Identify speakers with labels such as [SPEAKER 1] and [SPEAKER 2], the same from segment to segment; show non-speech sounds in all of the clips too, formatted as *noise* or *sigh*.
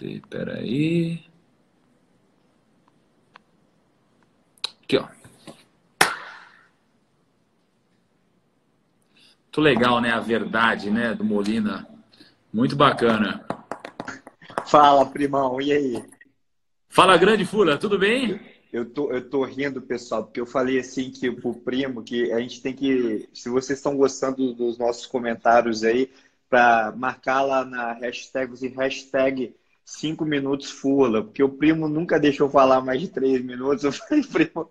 [SPEAKER 1] Cadê? Peraí. Aqui, ó. Muito legal, né? A verdade, né? Do Molina. Muito bacana.
[SPEAKER 2] Fala, primão. E aí?
[SPEAKER 1] Fala, grande Fula. Tudo bem?
[SPEAKER 2] Eu tô, eu tô rindo, pessoal, porque eu falei assim que pro primo que a gente tem que, se vocês estão gostando dos nossos comentários aí, para marcar lá na hashtag, use hashtag 5 minutos fula, porque o primo nunca deixou falar mais de 3 minutos. *laughs* Eu falei, primo,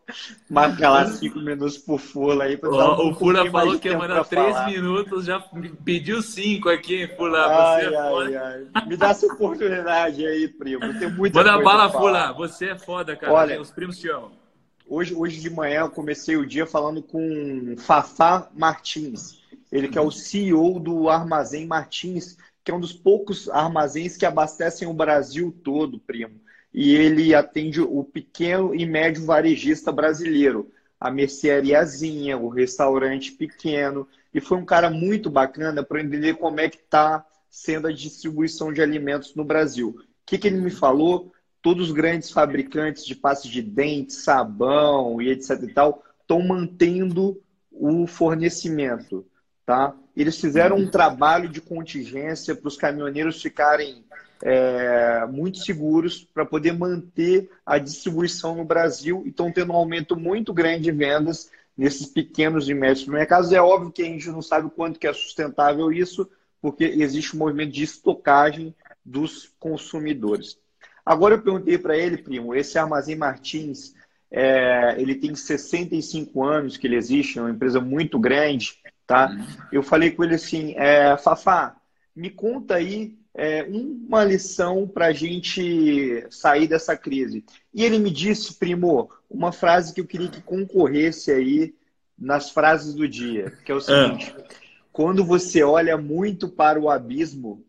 [SPEAKER 2] marca lá 5 minutos por fula aí.
[SPEAKER 1] Um o Fula falou que ia mandar 3 minutos, já pediu 5 aqui, Fula.
[SPEAKER 2] Ai, você é ai, ai. Me dá essa oportunidade aí, primo. Tem muita
[SPEAKER 1] Manda bala, Fula. Você é foda, cara. Olha, Os primos te amam.
[SPEAKER 2] Hoje, hoje de manhã eu comecei o dia falando com Fafá Martins. Ele que é o CEO do Armazém Martins que é um dos poucos armazéns que abastecem o Brasil todo, primo. E ele atende o pequeno e médio varejista brasileiro, a merceariazinha, o restaurante pequeno. E foi um cara muito bacana para entender como é que está sendo a distribuição de alimentos no Brasil. O que, que ele me falou? Todos os grandes fabricantes de pasta de dente, sabão e etc e tal estão mantendo o fornecimento, tá? Eles fizeram um trabalho de contingência para os caminhoneiros ficarem é, muito seguros para poder manter a distribuição no Brasil e estão tendo um aumento muito grande de vendas nesses pequenos e médios mercados. É óbvio que a gente não sabe quanto que é sustentável isso, porque existe um movimento de estocagem dos consumidores. Agora eu perguntei para ele, primo, esse Armazém Martins, é, ele tem 65 anos que ele existe, é uma empresa muito grande, Tá? Uhum. Eu falei com ele assim, é, Fafá, me conta aí é, uma lição para a gente sair dessa crise. E ele me disse, primo, uma frase que eu queria que concorresse aí nas frases do dia, que é o seguinte: é. quando você olha muito para o abismo,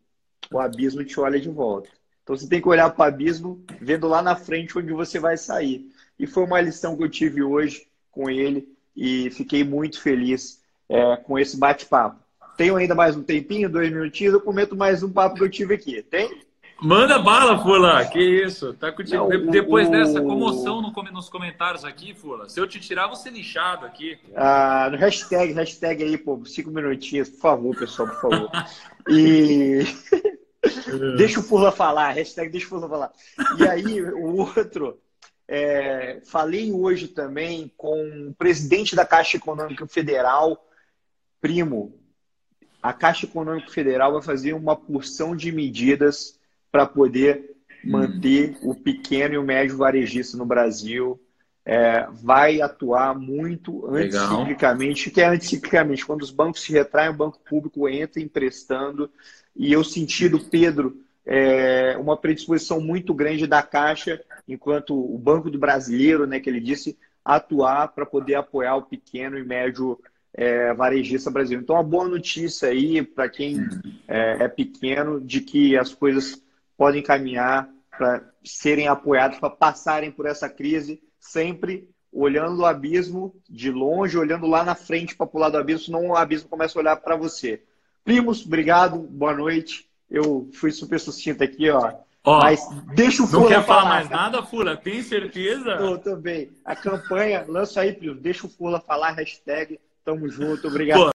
[SPEAKER 2] o abismo te olha de volta. Então você tem que olhar para o abismo, vendo lá na frente onde você vai sair. E foi uma lição que eu tive hoje com ele e fiquei muito feliz é, com esse bate-papo. Tenho ainda mais um tempinho, dois minutinhos, eu comento mais um papo que eu tive aqui. Tem?
[SPEAKER 1] Manda bala, Fula. Que isso? Tá contigo. Não, Depois o... dessa comoção nos comentários aqui, Fula, se eu te tirar, você lixado aqui.
[SPEAKER 2] Ah, no hashtag, hashtag aí, pô, cinco minutinhos, por favor, pessoal, por favor. E. *laughs* deixa o Fula falar, hashtag deixa o Fula falar. E aí, o outro. É, falei hoje também com o presidente da Caixa Econômica Federal, Primo, a Caixa Econômica Federal vai fazer uma porção de medidas para poder manter hum. o pequeno e o médio varejista no Brasil. É, vai atuar muito anticiclicamente. Que é anticiclicamente? Quando os bancos se retraem, o banco público entra emprestando. E eu senti do Pedro é, uma predisposição muito grande da Caixa, enquanto o Banco do Brasileiro, né, que ele disse, atuar para poder apoiar o pequeno e médio é, varejista brasileiro. Então, uma boa notícia aí para quem é, é, pequeno de que as coisas podem caminhar para serem apoiados, para passarem por essa crise, sempre olhando o abismo de longe, olhando lá na frente para pular do abismo, senão o abismo começa a olhar para você. Primos, obrigado, boa noite. Eu fui super sucinto aqui, ó.
[SPEAKER 1] Ó, Mas deixa o Fula Não quer falar, falar mais nada, Fula? Tem certeza?
[SPEAKER 2] Tô também. A campanha, lança aí, Primo. Deixa o Fula falar, hashtag Tamo junto, obrigado. Pô,